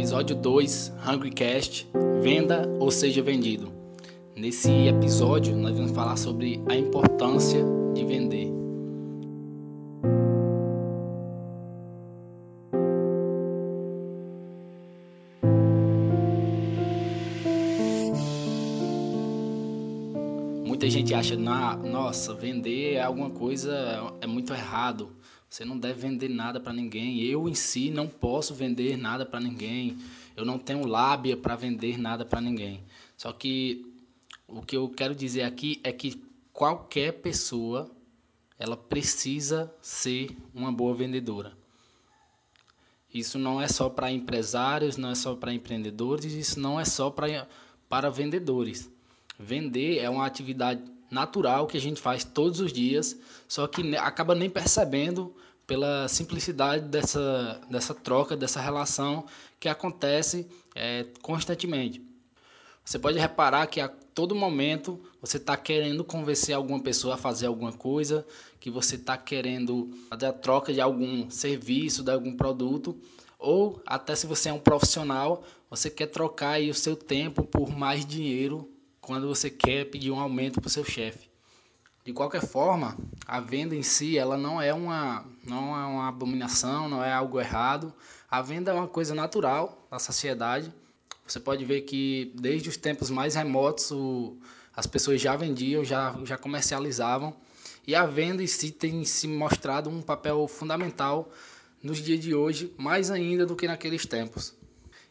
Episódio 2, Hungrycast, Venda ou seja vendido. Nesse episódio nós vamos falar sobre a importância de vender. Muita gente acha, nossa, vender é alguma coisa, é muito errado. Você não deve vender nada para ninguém. Eu em si não posso vender nada para ninguém. Eu não tenho lábia para vender nada para ninguém. Só que o que eu quero dizer aqui é que qualquer pessoa ela precisa ser uma boa vendedora. Isso não é só para empresários, não é só para empreendedores, isso não é só para para vendedores. Vender é uma atividade natural que a gente faz todos os dias, só que acaba nem percebendo pela simplicidade dessa, dessa troca, dessa relação que acontece é, constantemente. Você pode reparar que a todo momento você está querendo convencer alguma pessoa a fazer alguma coisa, que você está querendo fazer a troca de algum serviço, de algum produto, ou até se você é um profissional, você quer trocar o seu tempo por mais dinheiro quando você quer pedir um aumento para o seu chefe. De qualquer forma, a venda em si ela não é uma não é uma abominação, não é algo errado. A venda é uma coisa natural da sociedade. Você pode ver que desde os tempos mais remotos o, as pessoas já vendiam, já, já comercializavam. E a venda em si tem se mostrado um papel fundamental nos dias de hoje, mais ainda do que naqueles tempos.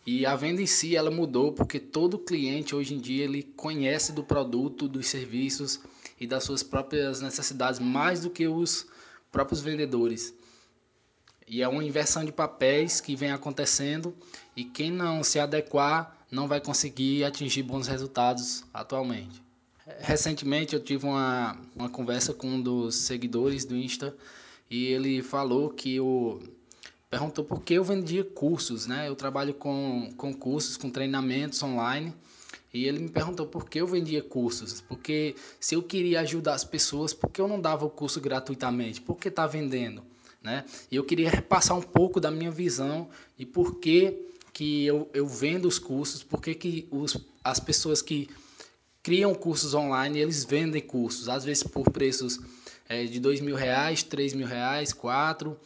E a venda em si ela mudou porque todo cliente hoje em dia ele conhece do produto, dos serviços e das suas próprias necessidades mais do que os próprios vendedores. E é uma inversão de papéis que vem acontecendo e quem não se adequar não vai conseguir atingir bons resultados atualmente. Recentemente eu tive uma, uma conversa com um dos seguidores do Insta e ele falou que o perguntou por que eu vendia cursos, né? Eu trabalho com, com cursos, com treinamentos online. E ele me perguntou por que eu vendia cursos. Porque se eu queria ajudar as pessoas, por que eu não dava o curso gratuitamente? Por que está vendendo? Né? E eu queria repassar um pouco da minha visão e por que, que eu, eu vendo os cursos, por que, que os, as pessoas que criam cursos online, eles vendem cursos, às vezes por preços é, de dois mil reais, três mil reais, quatro.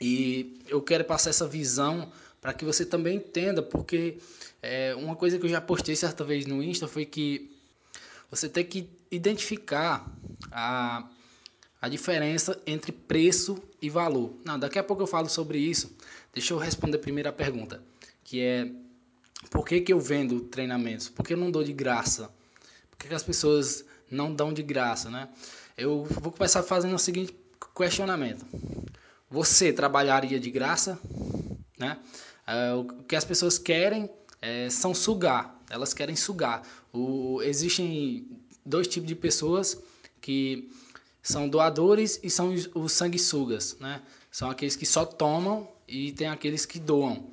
E eu quero passar essa visão para que você também entenda, porque é, uma coisa que eu já postei certa vez no Insta foi que você tem que identificar a, a diferença entre preço e valor. Não, daqui a pouco eu falo sobre isso. Deixa eu responder primeiro a pergunta, que é por que, que eu vendo treinamentos? Por que eu não dou de graça? Por que, que as pessoas não dão de graça, né? Eu vou começar fazendo o seguinte questionamento. Você trabalharia de graça? Né? É, o que as pessoas querem é, são sugar, elas querem sugar. O, existem dois tipos de pessoas que são doadores e são os, os sanguessugas. Né? São aqueles que só tomam e tem aqueles que doam.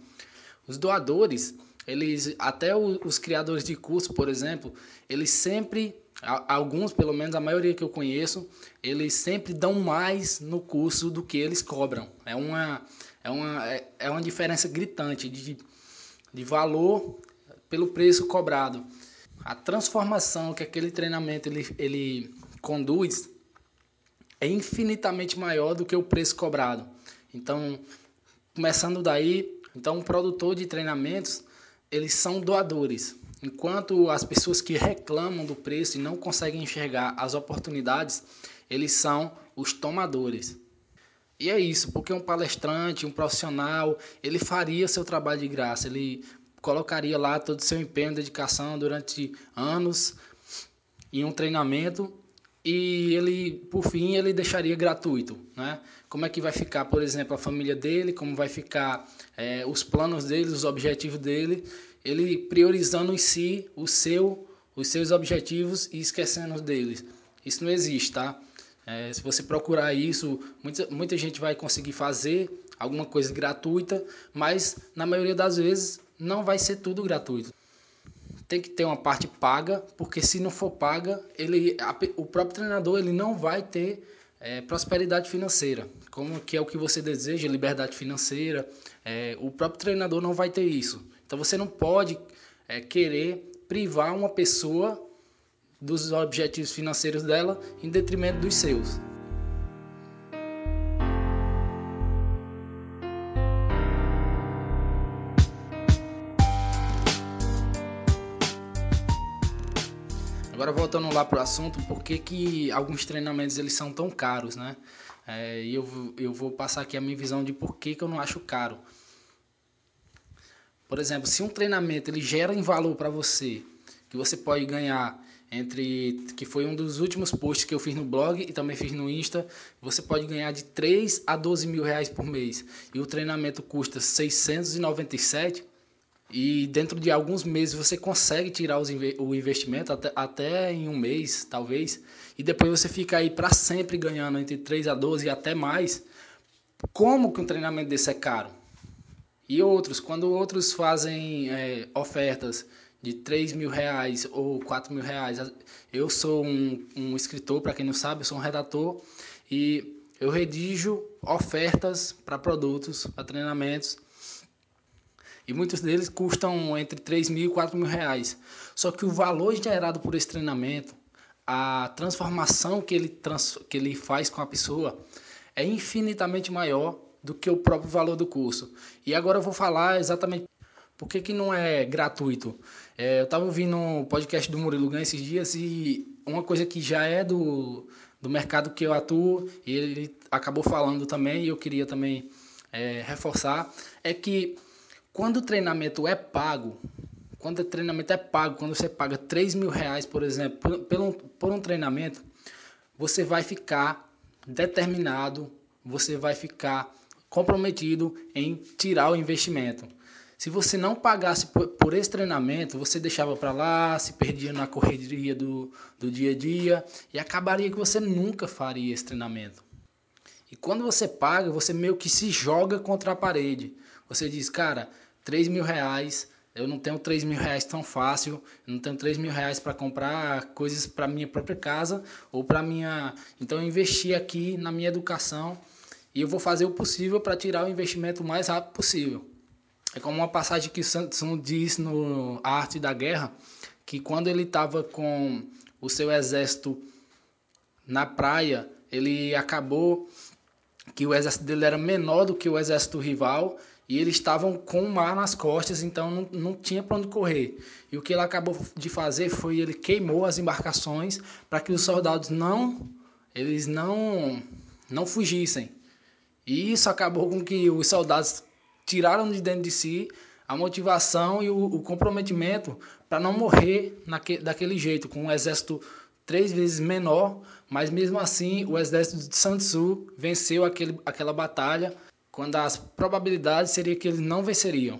Os doadores, eles até os criadores de curso, por exemplo, eles sempre alguns, pelo menos a maioria que eu conheço, eles sempre dão mais no curso do que eles cobram. É uma, é uma, é, é uma diferença gritante de, de valor pelo preço cobrado. A transformação que aquele treinamento ele, ele conduz é infinitamente maior do que o preço cobrado. Então, começando daí, então um produtor de treinamentos, eles são doadores. Enquanto as pessoas que reclamam do preço e não conseguem enxergar as oportunidades, eles são os tomadores. E é isso, porque um palestrante, um profissional, ele faria seu trabalho de graça, ele colocaria lá todo o seu empenho, dedicação durante anos em um treinamento e ele, por fim, ele deixaria gratuito, né? Como é que vai ficar, por exemplo, a família dele, como vai ficar é, os planos dele, os objetivos dele ele priorizando em si o seu, os seus objetivos e esquecendo deles. Isso não existe, tá? É, se você procurar isso, muita, muita gente vai conseguir fazer alguma coisa gratuita, mas na maioria das vezes não vai ser tudo gratuito. Tem que ter uma parte paga, porque se não for paga, ele, a, o próprio treinador ele não vai ter é, prosperidade financeira. como que é o que você deseja, liberdade financeira. É, o próprio treinador não vai ter isso. Então você não pode é, querer privar uma pessoa dos objetivos financeiros dela em detrimento dos seus. Agora voltando lá para o assunto, por que, que alguns treinamentos eles são tão caros, né? É, eu, eu vou passar aqui a minha visão de por que, que eu não acho caro. Por exemplo, se um treinamento ele gera em valor para você, que você pode ganhar entre que foi um dos últimos posts que eu fiz no blog e também fiz no Insta, você pode ganhar de 3 a 12 mil reais por mês. E o treinamento custa 697 e dentro de alguns meses você consegue tirar os, o investimento, até, até em um mês, talvez, e depois você fica aí para sempre ganhando entre 3 a 12 e até mais. Como que um treinamento desse é caro? E outros, quando outros fazem é, ofertas de 3 mil reais ou 4 mil reais, eu sou um, um escritor, para quem não sabe, eu sou um redator e eu redijo ofertas para produtos, para treinamentos e muitos deles custam entre 3 mil e 4 mil reais. Só que o valor gerado por esse treinamento, a transformação que ele, trans, que ele faz com a pessoa é infinitamente maior do que o próprio valor do curso. E agora eu vou falar exatamente por que, que não é gratuito. É, eu estava ouvindo um podcast do Murilo Ganha esses dias e uma coisa que já é do, do mercado que eu atuo, e ele acabou falando também, e eu queria também é, reforçar, é que quando o treinamento é pago, quando o treinamento é pago, quando você paga 3 mil reais, por exemplo, por, por, um, por um treinamento, você vai ficar determinado, você vai ficar comprometido em tirar o investimento. Se você não pagasse por, esse treinamento, você deixava para lá, se perdia na correria do, do dia a dia e acabaria que você nunca faria esse treinamento. E quando você paga, você meio que se joga contra a parede. Você diz, cara, 3 mil reais, eu não tenho 3 mil reais tão fácil, eu não tenho 3 mil reais para comprar coisas para minha própria casa ou para minha. Então eu investi aqui na minha educação e eu vou fazer o possível para tirar o investimento o mais rápido possível. É como uma passagem que Santos diz no A Arte da Guerra, que quando ele estava com o seu exército na praia, ele acabou que o exército dele era menor do que o exército rival e eles estavam com o mar nas costas, então não, não tinha para onde correr. E o que ele acabou de fazer foi ele queimou as embarcações para que os soldados não eles não não fugissem. E isso acabou com que os soldados tiraram de dentro de si a motivação e o, o comprometimento para não morrer naque, daquele jeito, com um exército três vezes menor, mas mesmo assim o exército de Sun Tzu venceu aquele, aquela batalha, quando as probabilidades seriam que eles não venceriam.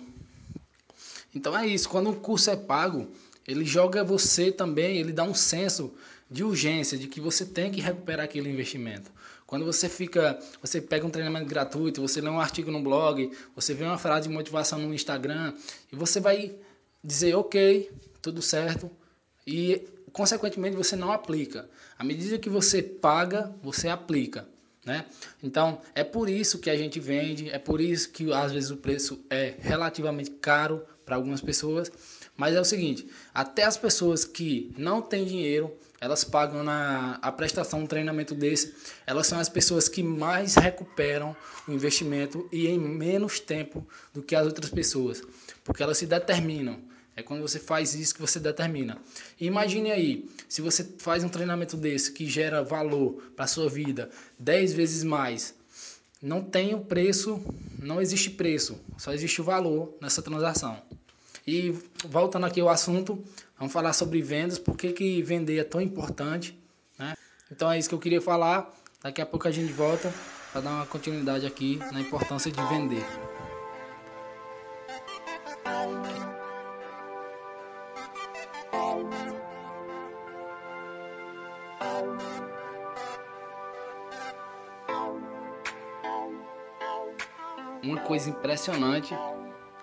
Então é isso, quando o curso é pago, ele joga você também, ele dá um senso de urgência, de que você tem que recuperar aquele investimento. Quando você fica, você pega um treinamento gratuito, você lê um artigo no blog, você vê uma frase de motivação no Instagram e você vai dizer, ok, tudo certo, e consequentemente você não aplica. À medida que você paga, você aplica. Né? Então é por isso que a gente vende, é por isso que às vezes o preço é relativamente caro para algumas pessoas, mas é o seguinte, até as pessoas que não têm dinheiro, elas pagam na a prestação um treinamento desse, elas são as pessoas que mais recuperam o investimento e em menos tempo do que as outras pessoas, porque elas se determinam. É quando você faz isso que você determina. Imagine aí, se você faz um treinamento desse que gera valor para sua vida 10 vezes mais, não tem o preço, não existe preço, só existe o valor nessa transação. E voltando aqui ao assunto, vamos falar sobre vendas, por que, que vender é tão importante. Né? Então é isso que eu queria falar. Daqui a pouco a gente volta para dar uma continuidade aqui na importância de vender. Uma coisa impressionante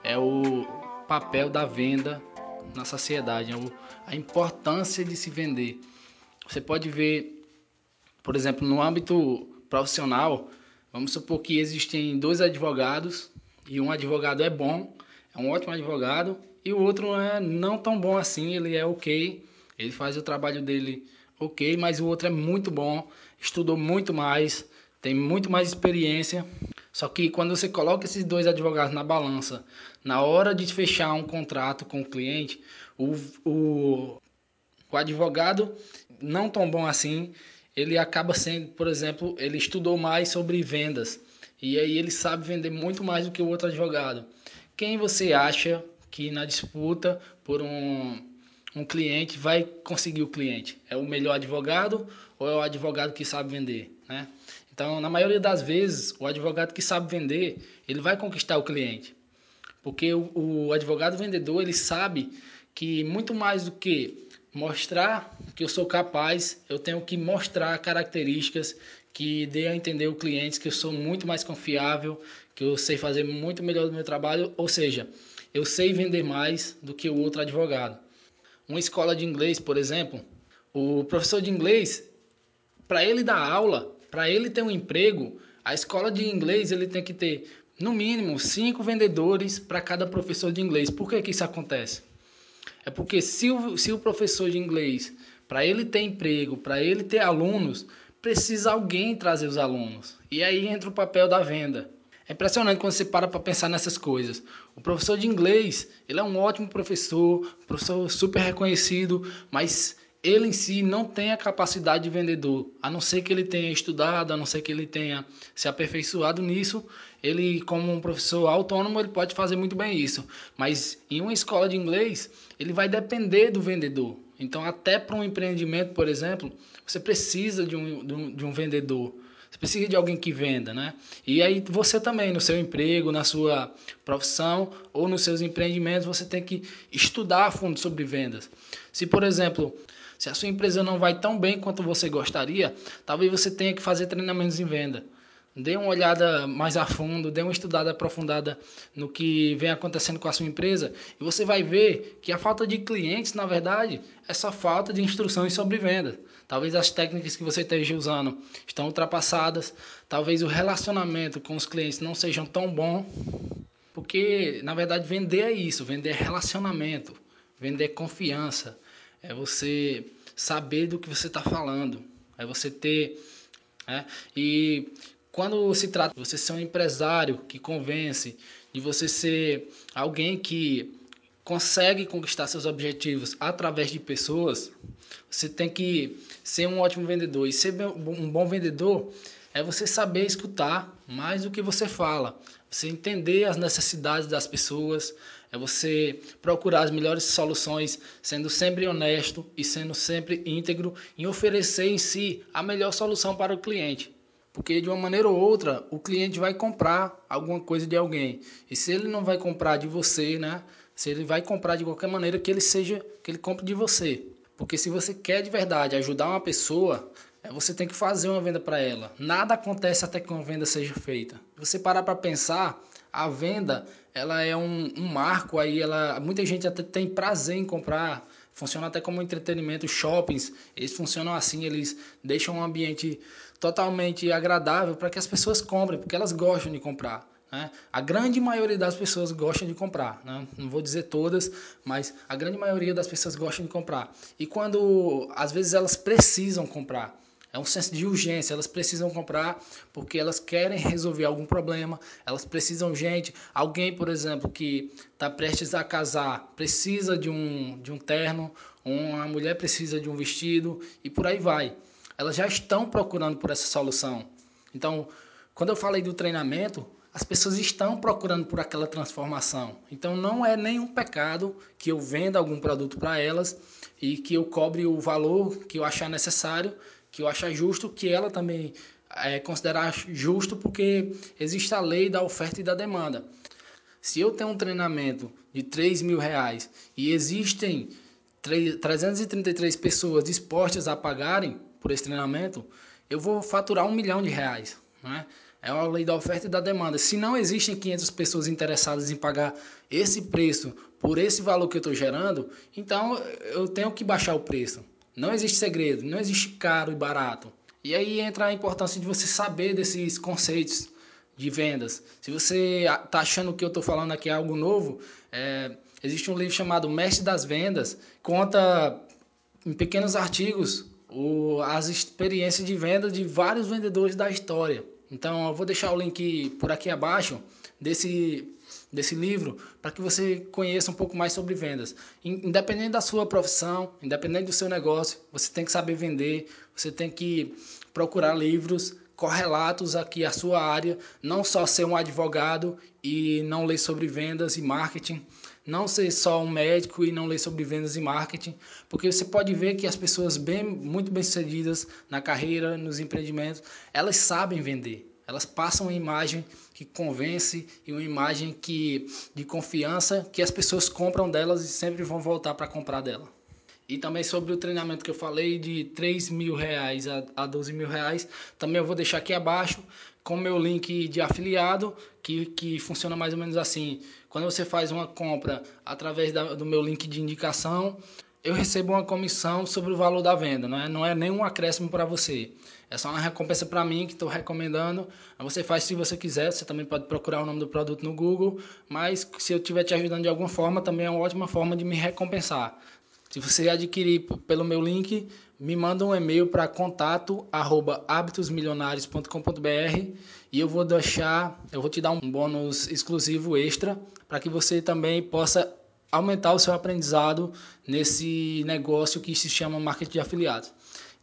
é o papel da venda na sociedade, a importância de se vender. Você pode ver, por exemplo, no âmbito profissional, Vamos supor que existem dois advogados e um advogado é bom, é um ótimo advogado, e o outro é não tão bom assim, ele é ok, ele faz o trabalho dele ok, mas o outro é muito bom, estudou muito mais, tem muito mais experiência. Só que quando você coloca esses dois advogados na balança, na hora de fechar um contrato com o cliente, o, o, o advogado não tão bom assim, ele acaba sendo, por exemplo, ele estudou mais sobre vendas e aí ele sabe vender muito mais do que o outro advogado. Quem você acha que na disputa por um, um cliente vai conseguir o cliente? É o melhor advogado ou é o advogado que sabe vender? Né? Então, na maioria das vezes, o advogado que sabe vender, ele vai conquistar o cliente. Porque o, o advogado vendedor, ele sabe que muito mais do que mostrar que eu sou capaz, eu tenho que mostrar características que dê a entender o cliente que eu sou muito mais confiável, que eu sei fazer muito melhor do meu trabalho, ou seja, eu sei vender mais do que o outro advogado. Uma escola de inglês, por exemplo, o professor de inglês, para ele dar aula, para ele ter um emprego, a escola de inglês ele tem que ter no mínimo cinco vendedores para cada professor de inglês. Por que, que isso acontece? É porque se o, se o professor de inglês, para ele ter emprego, para ele ter alunos, precisa alguém trazer os alunos. E aí entra o papel da venda. É impressionante quando você para para pensar nessas coisas. O professor de inglês, ele é um ótimo professor, professor super reconhecido, mas ele em si não tem a capacidade de vendedor, a não ser que ele tenha estudado, a não ser que ele tenha se aperfeiçoado nisso. Ele, como um professor autônomo, ele pode fazer muito bem isso. Mas em uma escola de inglês, ele vai depender do vendedor. Então, até para um empreendimento, por exemplo, você precisa de um, de um, de um vendedor. Você precisa de alguém que venda, né? E aí você também, no seu emprego, na sua profissão ou nos seus empreendimentos, você tem que estudar a fundo sobre vendas. Se, por exemplo, se a sua empresa não vai tão bem quanto você gostaria, talvez você tenha que fazer treinamentos em venda. Dê uma olhada mais a fundo, dê uma estudada aprofundada no que vem acontecendo com a sua empresa e você vai ver que a falta de clientes, na verdade, é só falta de instruções sobre venda. Talvez as técnicas que você esteja usando estão ultrapassadas, talvez o relacionamento com os clientes não sejam tão bom, porque na verdade vender é isso, vender é relacionamento, vender é confiança, é você saber do que você está falando, é você ter. Né? E quando se trata de você ser um empresário que convence, de você ser alguém que consegue conquistar seus objetivos através de pessoas, você tem que ser um ótimo vendedor. E ser um bom vendedor é você saber escutar mais do que você fala, você entender as necessidades das pessoas, é você procurar as melhores soluções, sendo sempre honesto e sendo sempre íntegro em oferecer em si a melhor solução para o cliente. Porque de uma maneira ou outra, o cliente vai comprar alguma coisa de alguém. E se ele não vai comprar de você, né? Se ele vai comprar de qualquer maneira que ele seja, que ele compre de você. Porque se você quer de verdade ajudar uma pessoa, você tem que fazer uma venda para ela. Nada acontece até que uma venda seja feita. Você parar para pensar, a venda ela é um, um marco aí, ela muita gente até tem prazer em comprar. Funciona até como entretenimento, shoppings, eles funcionam assim, eles deixam um ambiente totalmente agradável para que as pessoas comprem, porque elas gostam de comprar. Né? A grande maioria das pessoas gostam de comprar, né? não vou dizer todas, mas a grande maioria das pessoas gostam de comprar. E quando às vezes elas precisam comprar, é um senso de urgência, elas precisam comprar porque elas querem resolver algum problema, elas precisam gente, alguém, por exemplo, que está prestes a casar, precisa de um, de um terno, uma mulher precisa de um vestido e por aí vai. Elas já estão procurando por essa solução. Então, quando eu falei do treinamento, as pessoas estão procurando por aquela transformação. Então não é nenhum pecado que eu venda algum produto para elas e que eu cobre o valor que eu achar necessário, que eu achar justo, que ela também é, considerar justo, porque existe a lei da oferta e da demanda. Se eu tenho um treinamento de 3 mil reais e existem 333 pessoas dispostas a pagarem por esse treinamento, eu vou faturar um milhão de reais. Né? É uma lei da oferta e da demanda. Se não existem 500 pessoas interessadas em pagar esse preço por esse valor que eu estou gerando, então eu tenho que baixar o preço. Não existe segredo, não existe caro e barato. E aí entra a importância de você saber desses conceitos de vendas. Se você está achando que eu estou falando aqui é algo novo, é, existe um livro chamado Mestre das Vendas, conta em pequenos artigos o, as experiências de venda de vários vendedores da história. Então eu vou deixar o link por aqui abaixo desse, desse livro para que você conheça um pouco mais sobre vendas. Independente da sua profissão, independente do seu negócio, você tem que saber vender, você tem que procurar livros correlatos aqui à sua área, não só ser um advogado e não ler sobre vendas e marketing, não ser só um médico e não ler sobre vendas e marketing, porque você pode ver que as pessoas bem, muito bem-sucedidas na carreira, nos empreendimentos, elas sabem vender. Elas passam uma imagem que convence e uma imagem que de confiança que as pessoas compram delas e sempre vão voltar para comprar dela. E também sobre o treinamento que eu falei de 3 mil reais a, a 12 mil reais, também eu vou deixar aqui abaixo com meu link de afiliado, que, que funciona mais ou menos assim. Quando você faz uma compra através da, do meu link de indicação, eu recebo uma comissão sobre o valor da venda, não é, não é nenhum acréscimo para você. É só uma recompensa para mim que estou recomendando. Você faz se você quiser, você também pode procurar o nome do produto no Google, mas se eu estiver te ajudando de alguma forma, também é uma ótima forma de me recompensar. Se você adquirir pelo meu link, me manda um e-mail para contato@habitosmilionários.com.br e eu vou deixar, eu vou te dar um bônus exclusivo extra para que você também possa aumentar o seu aprendizado nesse negócio que se chama marketing de afiliados.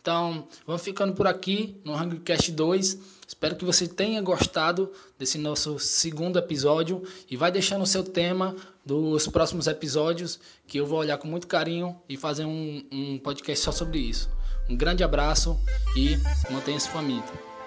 Então, vamos ficando por aqui no Hungrycast 2. Espero que você tenha gostado desse nosso segundo episódio e vai deixando o seu tema dos próximos episódios que eu vou olhar com muito carinho e fazer um, um podcast só sobre isso. Um grande abraço e mantenha-se faminto.